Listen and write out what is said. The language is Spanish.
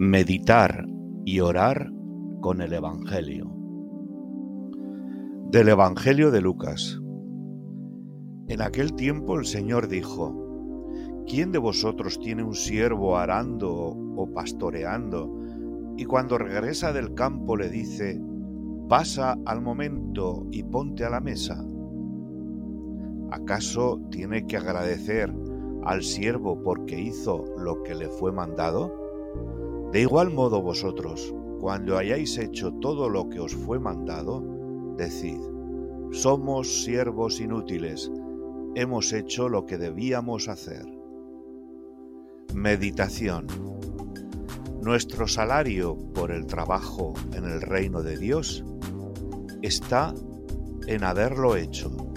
Meditar y orar con el Evangelio. Del Evangelio de Lucas. En aquel tiempo el Señor dijo, ¿quién de vosotros tiene un siervo arando o pastoreando y cuando regresa del campo le dice, pasa al momento y ponte a la mesa? ¿Acaso tiene que agradecer al siervo porque hizo lo que le fue mandado? De igual modo vosotros, cuando hayáis hecho todo lo que os fue mandado, decid, somos siervos inútiles, hemos hecho lo que debíamos hacer. Meditación. Nuestro salario por el trabajo en el reino de Dios está en haberlo hecho.